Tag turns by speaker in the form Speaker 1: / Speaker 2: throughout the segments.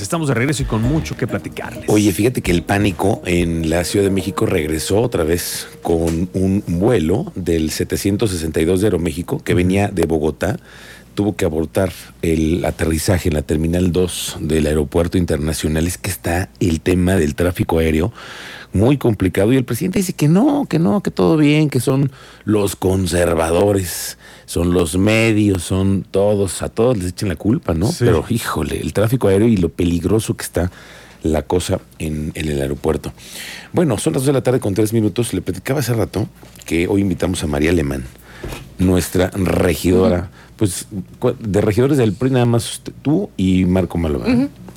Speaker 1: Estamos de regreso y con mucho que platicarles.
Speaker 2: Oye, fíjate que el pánico en la Ciudad de México regresó otra vez con un vuelo del 762 de Aeroméxico que venía de Bogotá. Tuvo que abortar el aterrizaje en la Terminal 2 del Aeropuerto Internacional. Es que está el tema del tráfico aéreo muy complicado y el presidente dice que no, que no, que todo bien, que son los conservadores son los medios, son todos, a todos les echan la culpa, ¿no? Pero híjole, el tráfico aéreo y lo peligroso que está la cosa en, el aeropuerto. Bueno, son las dos de la tarde con tres minutos. Le platicaba hace rato que hoy invitamos a María Alemán, nuestra regidora, pues de regidores del PRI nada más tú y Marco Malova.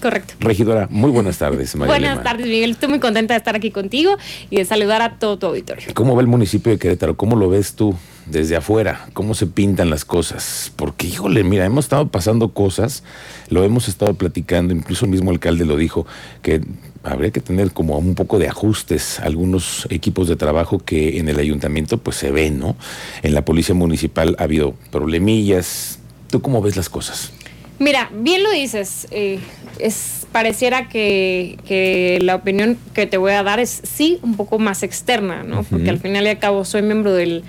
Speaker 3: Correcto.
Speaker 2: Regidora, muy buenas tardes,
Speaker 3: María Buenas tardes, Miguel. Estoy muy contenta de estar aquí contigo y de saludar a todo tu auditorio.
Speaker 2: ¿Cómo va el municipio de Querétaro? ¿Cómo lo ves tú? desde afuera, cómo se pintan las cosas. Porque, híjole, mira, hemos estado pasando cosas, lo hemos estado platicando, incluso el mismo alcalde lo dijo, que habría que tener como un poco de ajustes, algunos equipos de trabajo que en el ayuntamiento pues se ven, ¿no? En la policía municipal ha habido problemillas. ¿Tú cómo ves las cosas?
Speaker 3: Mira, bien lo dices, eh, es, pareciera que, que, la opinión que te voy a dar es sí un poco más externa, ¿no? Porque al final y al cabo soy miembro del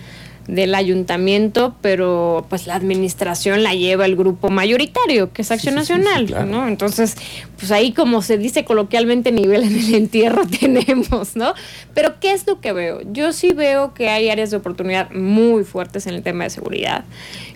Speaker 3: del ayuntamiento, pero pues la administración la lleva el grupo mayoritario, que es Acción Nacional, ¿no? Entonces, pues ahí como se dice coloquialmente nivel en el entierro tenemos, ¿no? Pero ¿qué es lo que veo? Yo sí veo que hay áreas de oportunidad muy fuertes en el tema de seguridad.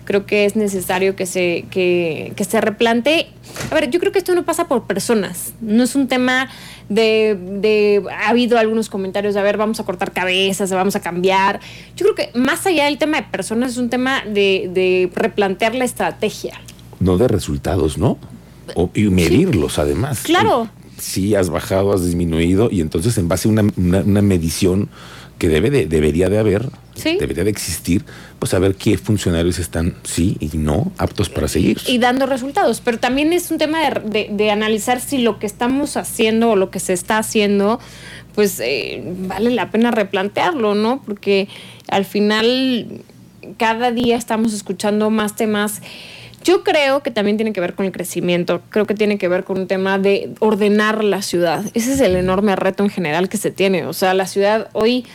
Speaker 3: Creo que es necesario que se, que, que se replante. A ver, yo creo que esto no pasa por personas, no es un tema de, de, ha habido algunos comentarios de, a ver, vamos a cortar cabezas, vamos a cambiar. Yo creo que más allá del tema de personas es un tema de, de replantear la estrategia.
Speaker 2: No de resultados, ¿no? y medirlos además.
Speaker 3: Claro.
Speaker 2: Si has bajado, has disminuido y entonces en base a una, una medición que debe de, debería de haber, debería de existir, pues saber qué funcionarios están sí y no aptos para seguir.
Speaker 3: Y dando resultados. Pero también es un tema de, de, analizar si lo que estamos haciendo o lo que se está haciendo, pues eh, vale la pena replantearlo, ¿no? Porque al final cada día estamos escuchando más temas. Yo creo que también tiene que ver con el crecimiento, creo que tiene que ver con un tema de ordenar la ciudad. Ese es el enorme reto en general que se tiene. O sea, la ciudad hoy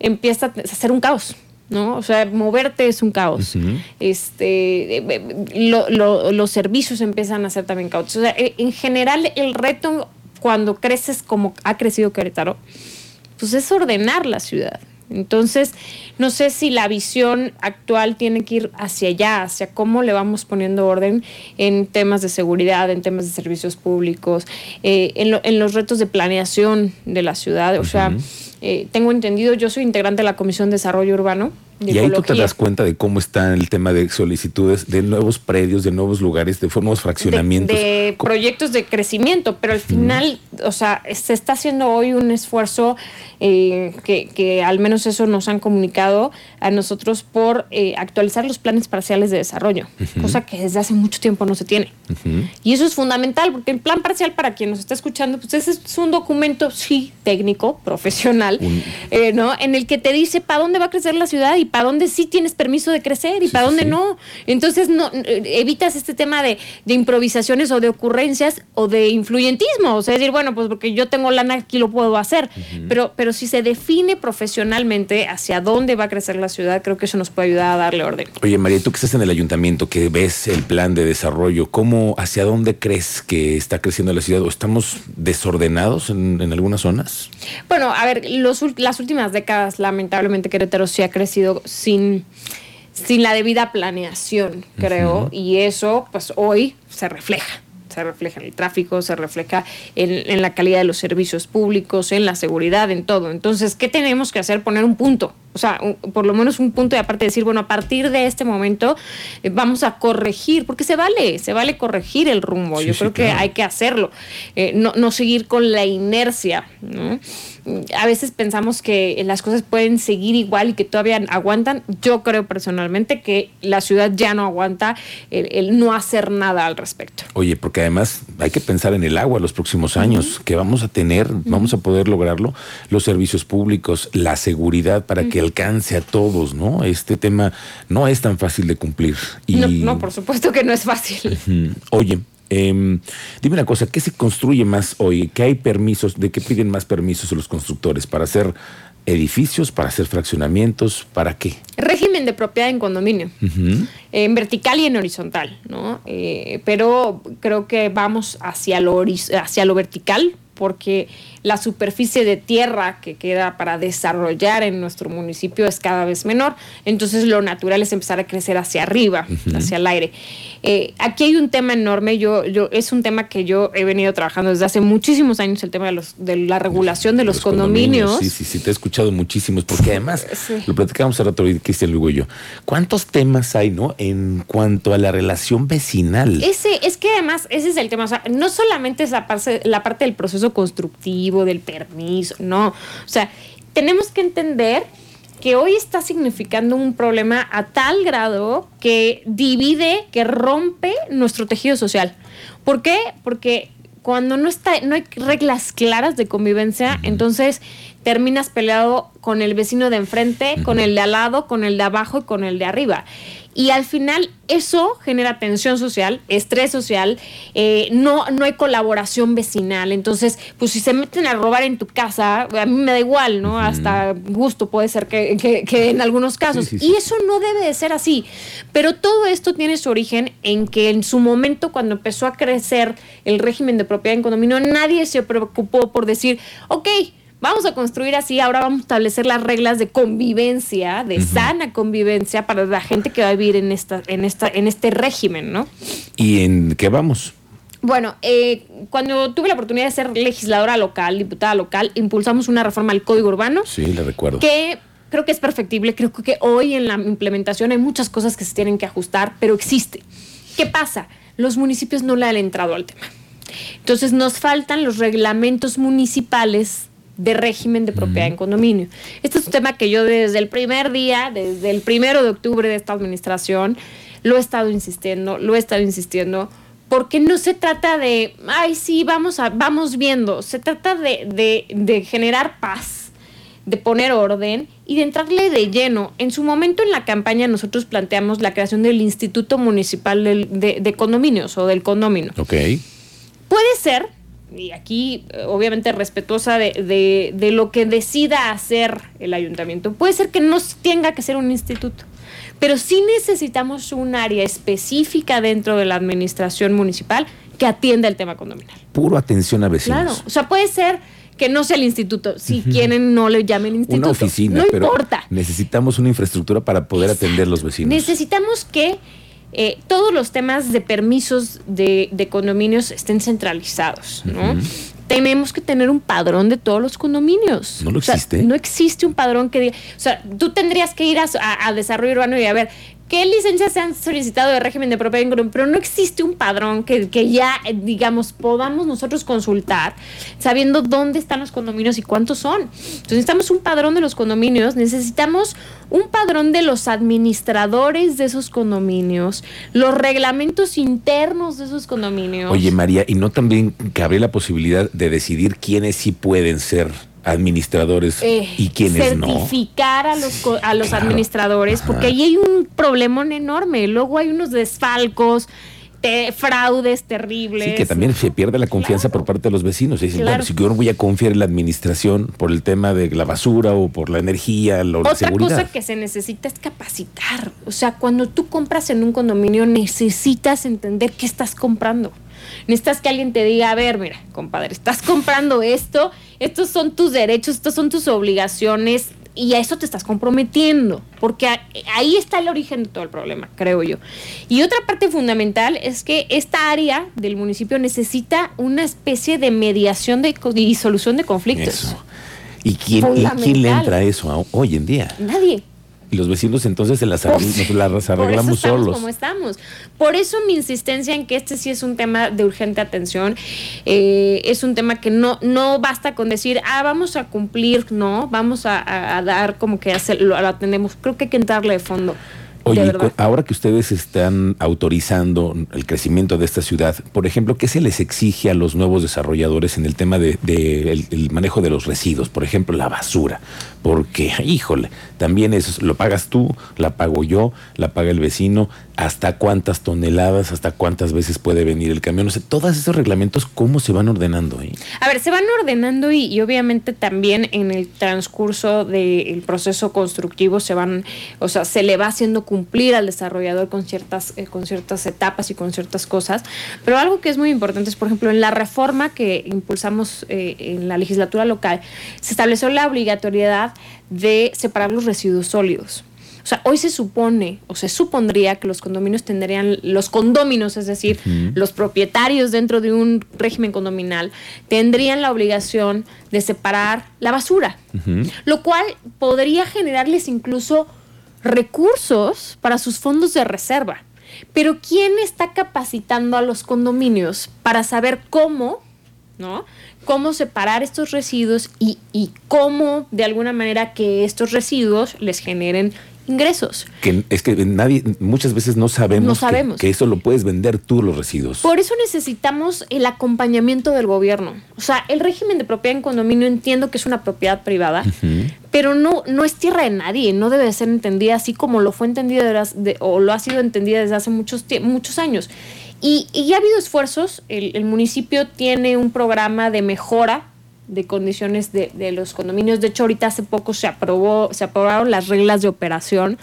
Speaker 3: empieza a ser un caos. ¿No? O sea, moverte es un caos. Este, eh, eh, los servicios empiezan a ser también caos. O sea, eh, en general, el reto cuando creces como ha crecido Querétaro, pues es ordenar la ciudad. Entonces, no sé si la visión actual tiene que ir hacia allá, hacia cómo le vamos poniendo orden en temas de seguridad, en temas de servicios públicos, en, los retos de planeación de la ciudad. O sea, eh, tengo entendido, yo soy integrante de la Comisión de Desarrollo Urbano.
Speaker 2: y ahí tú te das cuenta de cómo está el tema de solicitudes de nuevos predios, de nuevos lugares, de nuevos fraccionamientos.
Speaker 3: De, proyectos de crecimiento, pero al final, o sea, se está haciendo hoy un esfuerzo eh, que, al menos eso nos han comunicado a nosotros por eh, actualizar los planes parciales de desarrollo, cosa que desde hace mucho tiempo no se tiene. Y eso es fundamental, porque el plan parcial, para quien nos está escuchando, pues ese es un documento, sí, técnico, profesional eh, ¿no? En el que te dice para dónde va a crecer la ciudad y para dónde sí tienes permiso de crecer y para dónde no. Entonces no evitas este tema de, improvisaciones o de ocurrencias o de influyentismo. O sea, decir, bueno, pues porque yo tengo lana aquí lo puedo hacer. pero, pero si se define profesionalmente hacia dónde va a crecer la ciudad, creo que eso nos puede ayudar a darle orden.
Speaker 2: Oye, María, tú que estás en el ayuntamiento, que ves el plan de desarrollo, ¿cómo, hacia dónde crees que está creciendo la ciudad? ¿O estamos desordenados en, en algunas zonas?
Speaker 3: Bueno, a ver, las últimas décadas, lamentablemente, Querétaro sí ha crecido sin, sin la debida planeación, creo, y eso, pues hoy se refleja se refleja en el tráfico, se refleja en, la calidad de los servicios públicos, en la seguridad, en todo. Entonces, ¿qué tenemos que hacer? Poner un punto. O sea, por lo menos un punto y aparte decir, bueno, a partir de este momento eh, vamos a corregir, porque se vale, se vale corregir el rumbo. Yo creo que hay que hacerlo, eh, no, no seguir con la inercia. ¿no? A veces pensamos que las cosas pueden seguir igual y que todavía aguantan. Yo creo personalmente que la ciudad ya no aguanta el, no hacer nada al respecto.
Speaker 2: Oye, porque además hay que pensar en el agua los próximos años, que vamos a tener, vamos a poder lograrlo, los servicios públicos, la seguridad para que alcance a todos, ¿no? Este tema no es tan fácil de cumplir.
Speaker 3: Y... No, por supuesto que no es fácil.
Speaker 2: Oye, Em, dime una cosa, ¿qué se construye más hoy? ¿Qué hay permisos? ¿De qué piden más permisos los constructores? ¿Para hacer edificios, para hacer fraccionamientos? ¿Para qué?
Speaker 3: Régimen de propiedad en condominio, en vertical y en horizontal, ¿no? Eh, pero creo que vamos hacia lo, horiz- hacia lo vertical porque la superficie de tierra que queda para desarrollar en nuestro municipio es cada vez menor, entonces lo natural es empezar a crecer hacia arriba, hacia el aire. Eh, aquí hay un tema enorme, yo, yo, es un tema que yo he venido trabajando desde hace muchísimos años, el tema de, los, de la regulación de los, condominios.
Speaker 2: Sí, sí, sí, te he escuchado muchísimos, porque además,
Speaker 3: Sí.
Speaker 2: lo platicamos hace rato, Cristian Lugo y yo, ¿cuántos temas hay, no? En cuanto a la relación vecinal.
Speaker 3: Ese, es que además, ese es el tema. O sea, no solamente es la parte, la parte del proceso constructivo, del permiso, no. O sea, tenemos que entender que hoy está significando un problema a tal grado que divide, que rompe nuestro tejido social. ¿Por qué? Porque cuando no está, no hay reglas claras de convivencia, entonces terminas peleado con el vecino de enfrente, con el de al lado, con el de abajo y con el de arriba. Y al final eso genera tensión social, estrés social, eh, no, no hay colaboración vecinal. Entonces, pues si se meten a robar en tu casa, a mí me da igual, ¿no? Hasta gusto puede ser que, que- que en algunos casos.
Speaker 2: Sí, sí,
Speaker 3: Y eso no debe de ser así. Pero todo esto tiene su origen en que en su momento, cuando empezó a crecer el régimen de propiedad en condominio, nadie se preocupó por decir, ok, vamos a construir así, ahora vamos a establecer las reglas de convivencia, de sana convivencia para la gente que va a vivir en, esta, en, esta, en este régimen, ¿no?
Speaker 2: ¿Y en qué vamos?
Speaker 3: Bueno, eh, cuando tuve la oportunidad de ser legisladora local, diputada local, impulsamos una reforma al Código Urbano
Speaker 2: Sí, la recuerdo.
Speaker 3: que creo que es perfectible. Creo que hoy en la implementación hay muchas cosas que se tienen que ajustar, pero existe. ¿Qué pasa? Los municipios no le han entrado al tema. Entonces nos faltan los reglamentos municipales de régimen de propiedad en condominio. Este es un tema que yo desde el primer día, desde el primero de octubre de esta administración, lo he estado insistiendo, lo he estado insistiendo, porque no se trata de, ay, sí, vamos, a, vamos viendo, se trata de, de- de generar paz, de poner orden y de entrarle de lleno. En su momento en la campaña nosotros planteamos la creación del Instituto Municipal de, de Condominios o del condomino.
Speaker 2: Ok.
Speaker 3: Puede ser, y aquí eh, obviamente respetuosa de, de- de lo que decida hacer el ayuntamiento, puede ser que no tenga que ser un instituto, pero sí necesitamos un área específica dentro de la administración municipal que atienda el tema condominal.
Speaker 2: Puro atención a vecinos.
Speaker 3: Claro, o sea, puede ser que no sea el instituto, si quieren no le llamen instituto.
Speaker 2: Una oficina,
Speaker 3: no
Speaker 2: pero
Speaker 3: importa.
Speaker 2: necesitamos una infraestructura para poder atender los vecinos.
Speaker 3: Necesitamos que eh, todos los temas de permisos de, de condominios estén centralizados, ¿no? Tenemos que tener un padrón de todos los condominios.
Speaker 2: ¿No lo
Speaker 3: O sea,
Speaker 2: existe?
Speaker 3: no existe un padrón que diga. O sea, tú tendrías que ir a, a- a desarrollo urbano y a ver qué licencias se han solicitado de régimen de propiedad en pero no existe un padrón que, que ya, eh, digamos, podamos nosotros consultar sabiendo dónde están los condominios y cuántos son. Entonces necesitamos un padrón de los condominios, necesitamos un padrón de los administradores de esos condominios, los reglamentos internos de esos condominios.
Speaker 2: Oye, María, ¿y no también cabe la posibilidad de decidir quiénes sí pueden ser administradores
Speaker 3: Eh,
Speaker 2: y quiénes no?
Speaker 3: certificar a los, co- a los
Speaker 2: Claro.
Speaker 3: administradores,
Speaker 2: Ajá.
Speaker 3: porque ahí hay un problemón enorme. Luego hay unos desfalcos, te- fraudes terribles.
Speaker 2: Sí, que también se pierde la confianza
Speaker 3: Claro.
Speaker 2: por parte de los vecinos. Y dicen,
Speaker 3: Claro.
Speaker 2: bueno, si yo no voy a confiar en la administración por el tema de la basura o por la energía, la
Speaker 3: Otra
Speaker 2: seguridad.
Speaker 3: cosa que se necesita es capacitar. O sea, cuando tú compras en un condominio, necesitas entender qué estás comprando. Necesitas que alguien te diga, a ver, mira, compadre, estás comprando esto, estos son tus derechos, estas son tus obligaciones y a eso te estás comprometiendo, porque ahí está el origen de todo el problema, creo yo. Y otra parte fundamental es que esta área del municipio necesita una especie de mediación de, y solución de conflictos.
Speaker 2: Eso. ¿Y quién, y quién le entra a eso hoy en día?
Speaker 3: Nadie.
Speaker 2: Y los vecinos entonces se las, arregl- nos las
Speaker 3: Por eso
Speaker 2: arreglamos solos.
Speaker 3: como estamos. Por eso mi insistencia en que este sí es un tema de urgente atención. Eh, es un tema que no, no basta con decir, ah, vamos a cumplir, no, vamos a, a- a dar como que hacer, lo, lo atendemos. Creo que hay que entrarle de fondo.
Speaker 2: Oye, ahora que ustedes están autorizando el crecimiento de esta ciudad, por ejemplo, ¿qué se les exige a los nuevos desarrolladores en el tema de, el, manejo de los residuos? Por ejemplo, la basura. Porque, híjole, también eso lo pagas tú, la pago yo, la paga el vecino, hasta cuántas toneladas, hasta cuántas veces puede venir el camión. O sea, todos esos reglamentos, ¿cómo se van ordenando? ahí?
Speaker 3: A ver, se van ordenando y, obviamente también en el transcurso del proceso constructivo se van, o sea, se le va haciendo cumplir al desarrollador con ciertas, eh, con ciertas etapas y con ciertas cosas. Pero algo que es muy importante es, por ejemplo, en la reforma que impulsamos eh, en la legislatura local, se estableció la obligatoriedad de separar los residuos sólidos. O sea, hoy se supone o se supondría que los condominios tendrían, los condóminos, es decir, los propietarios dentro de un régimen condominal, tendrían la obligación de separar la basura, lo cual podría generarles incluso recursos para sus fondos de reserva. Pero ¿quién está capacitando a los condominios para saber cómo, ¿no? Cómo separar estos residuos y, y cómo, de alguna manera, que estos residuos les generen ingresos.
Speaker 2: Que es que nadie, muchas veces no sabemos, Que, eso lo puedes vender tú los residuos.
Speaker 3: Por eso necesitamos el acompañamiento del gobierno. O sea, el régimen de propiedad en condominio entiendo que es una propiedad privada, pero no, no es tierra de nadie, no debe ser entendida así como lo fue entendida o lo ha sido entendida desde hace muchos, muchos años. Y, ya ha habido esfuerzos, el, el municipio tiene un programa de mejora de condiciones de, de, los condominios. De hecho, ahorita hace poco se aprobó, se aprobaron las reglas de operación.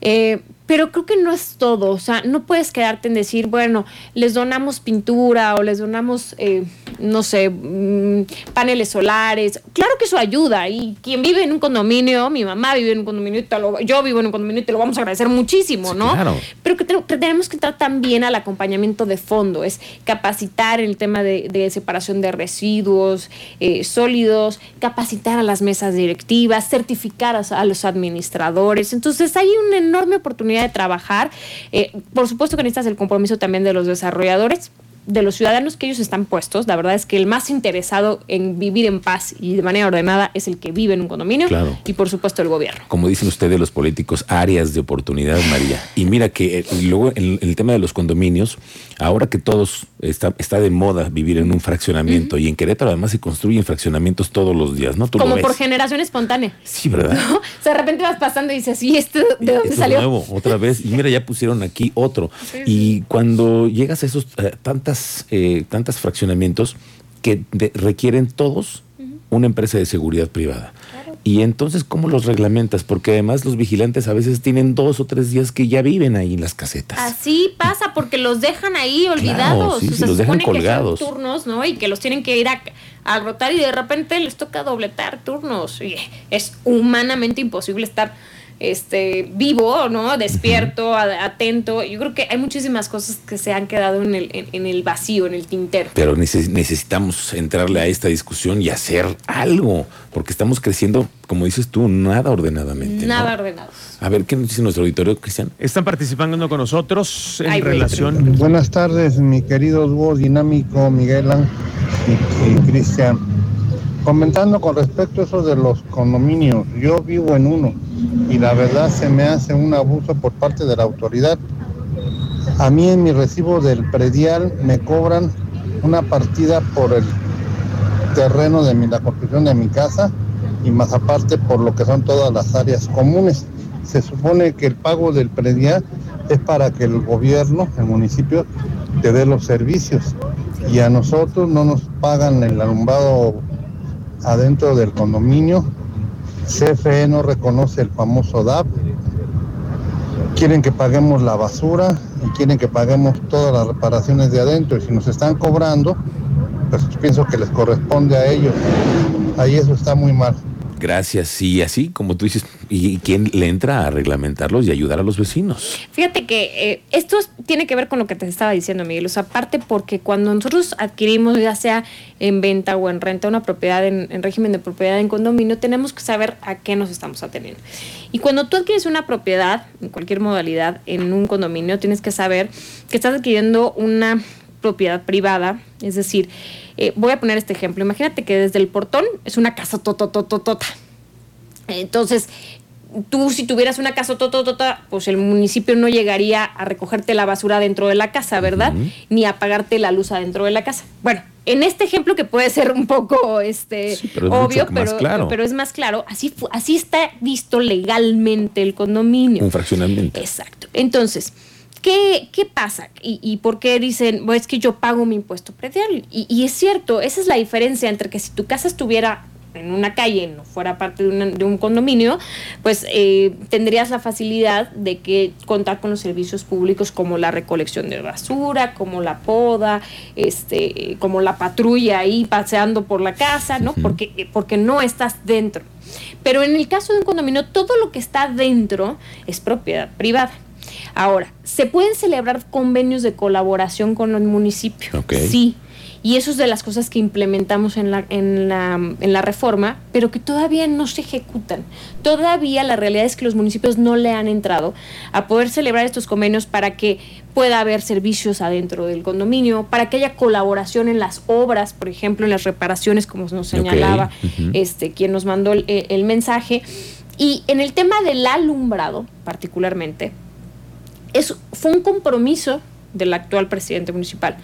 Speaker 3: Eh, pero creo que no es todo, o sea, no puedes quedarte en decir, bueno, les donamos pintura o les donamos, eh, no sé, mm, paneles solares. Claro que eso ayuda y quien vive en un condominio, mi mamá vive en un condominio, yo vivo en un condominio y te lo vamos a agradecer muchísimo, ¿no? Claro. Pero que, tenemos que entrar también al acompañamiento de fondo, es capacitar en el tema de, separación de residuos eh, sólidos, capacitar a las mesas directivas, certificar a los administradores. Entonces hay una enorme oportunidad de trabajar. Eh, por supuesto que necesitas el compromiso también de los desarrolladores de los ciudadanos que ellos están puestos, la verdad es que el más interesado en vivir en paz y de manera ordenada es el que vive en un condominio y por supuesto el gobierno.
Speaker 2: Como dicen ustedes los políticos, áreas de oportunidad, María. Y mira que eh, luego en, el tema de los condominios, ahora que todos está, está de moda vivir en un fraccionamiento y en Querétaro además se construyen fraccionamientos todos los días, ¿no?
Speaker 3: Como por generación espontánea.
Speaker 2: Sí, ¿verdad?
Speaker 3: O sea, de repente vas pasando y dices, ¿y esto de dónde salió?
Speaker 2: nuevo, otra vez. Y mira, ya pusieron aquí otro. y cuando llegas a esos eh, tantas eh, tantos fraccionamientos que requieren todos una empresa de seguridad privada. Y entonces, ¿cómo los reglamentas? Porque además los vigilantes a veces tienen dos o tres días que ya viven ahí en las casetas.
Speaker 3: Así pasa, porque los dejan ahí olvidados.
Speaker 2: los dejan colgados.
Speaker 3: turnos, ¿no? Y que los tienen que ir a, a rotar y de repente les toca dobletar turnos. Y es humanamente imposible estar este, vivo, ¿no? Despierto, atento. Yo creo que hay muchísimas cosas que se han quedado en el, en, el vacío, en el tintero.
Speaker 2: Pero necesitamos entrarle a esta discusión y hacer algo, porque estamos creciendo, como dices tú, nada ordenadamente.
Speaker 3: Nada ordenado.
Speaker 2: A ver, ¿qué nos dice nuestro auditorio, Cristian?
Speaker 1: Están participando con nosotros en relación.
Speaker 4: Buenas tardes, mi querido dúo dinámico Miguel y Cristian. Comentando con respecto a eso de los condominios, yo vivo en uno y la verdad se me hace un abuso por parte de la autoridad. A mí en mi recibo del predial me cobran una partida por el terreno de mi, la construcción de mi casa y más aparte por lo que son todas las áreas comunes. Se supone que el pago del predial es para que el gobierno, el municipio, te dé los servicios y a nosotros no nos pagan el alumbrado adentro del condominio. CFE no reconoce el famoso DAP. Quieren que paguemos la basura y quieren que paguemos todas las reparaciones de adentro. Y si nos están cobrando, pues pienso que les corresponde a ellos. Ahí eso está muy mal.
Speaker 2: Gracias. Y así, como tú dices, ¿y quién le entra a reglamentarlos y ayudar a los vecinos?
Speaker 3: Fíjate que eh, esto tiene que ver con lo que te estaba diciendo, Miguel. O sea, aparte porque cuando nosotros adquirimos, ya sea en venta o en renta, una propiedad en, en régimen de propiedad en condominio, tenemos que saber a qué nos estamos atendiendo. Y cuando tú adquieres una propiedad, en cualquier modalidad, en un condominio, tienes que saber que estás adquiriendo una propiedad privada, es decir, eh, voy a poner este ejemplo. Imagínate que desde el portón es una casa tototototota. Entonces, tú si tuvieras una casa tota, pues el municipio no llegaría a recogerte la basura dentro de la casa, ¿verdad? Ni a pagarte la luz adentro de la casa. Bueno, en este ejemplo que puede ser un poco este obvio, pero, pero, es más claro, así, así está visto legalmente el condominio.
Speaker 2: Un fraccionamiento.
Speaker 3: Exacto. Entonces, ¿Qué, ¿Qué, pasa? ¿Y, por qué dicen, bueno, es que yo pago mi impuesto predial? Y, y, es cierto, esa es la diferencia entre que si tu casa estuviera en una calle, no fuera parte de, un condominio, pues eh, tendrías la facilidad de que contar con los servicios públicos como la recolección de basura, como la poda, este, como la patrulla ahí paseando por la casa, ¿no? porque, porque no estás dentro. Pero en el caso de un condominio, todo lo que está dentro es propiedad privada. Ahora, ¿se pueden celebrar convenios de colaboración con el municipio? Sí y eso es de las cosas que implementamos en la, en, la, en la reforma, pero que todavía no se ejecutan. Todavía la realidad es que los municipios no le han entrado a poder celebrar estos convenios para que pueda haber servicios adentro del condominio, para que haya colaboración en las obras, por ejemplo, en las reparaciones, como nos señalaba este, quien nos mandó el, el mensaje. Y en el tema del alumbrado, particularmente, es, fue un compromiso del actual presidente municipal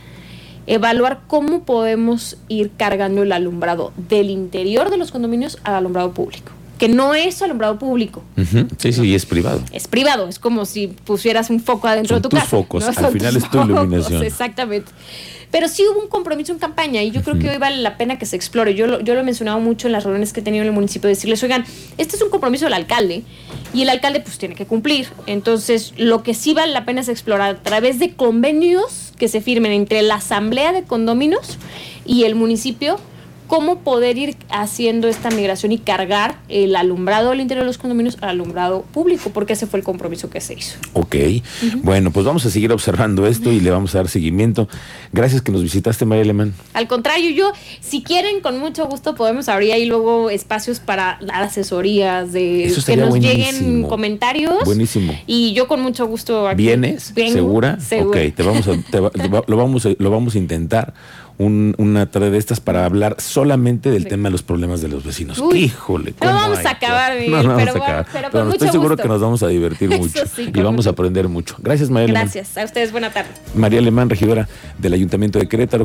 Speaker 3: evaluar cómo podemos ir cargando el alumbrado del interior de los condominios al alumbrado público que no es alumbrado público.
Speaker 2: Sí, sí, es privado.
Speaker 3: Es privado, es como si pusieras un foco adentro de tu
Speaker 2: tus
Speaker 3: casa.
Speaker 2: focos, al final es tu iluminación.
Speaker 3: Exactamente. Pero sí hubo un compromiso en campaña y yo creo que hoy vale la pena que se explore. Yo lo, yo lo he mencionado mucho en las reuniones que he tenido en el municipio, decirles, oigan, este es un compromiso del alcalde y el alcalde pues tiene que cumplir. Entonces, lo que sí vale la pena es explorar a través de convenios que se firmen entre la asamblea de condóminos y el municipio cómo poder ir haciendo esta migración y cargar el alumbrado del interior de los condominios al alumbrado público, porque ese fue el compromiso que se hizo.
Speaker 2: Ok, bueno, pues vamos a seguir observando esto y le vamos a dar seguimiento. Gracias que nos visitaste, María Alemán.
Speaker 3: Al contrario, yo, si quieren, con mucho gusto podemos abrir ahí luego espacios para dar asesorías, de que nos lleguen comentarios.
Speaker 2: Buenísimo.
Speaker 3: Y yo con mucho gusto
Speaker 2: aquí. ¿Vienes? ¿Segura? Ok, te vamos lo, vamos lo vamos a intentar una tarde de estas para hablar solamente del tema de los problemas de los vecinos. Híjole.
Speaker 3: No vamos a acabar, Miguel, no, pero, acabar. pero,
Speaker 2: estoy seguro que nos vamos a divertir mucho y vamos a aprender mucho. Gracias, María
Speaker 3: Gracias. A ustedes, buena tarde.
Speaker 2: María Alemán, regidora del Ayuntamiento de Querétaro.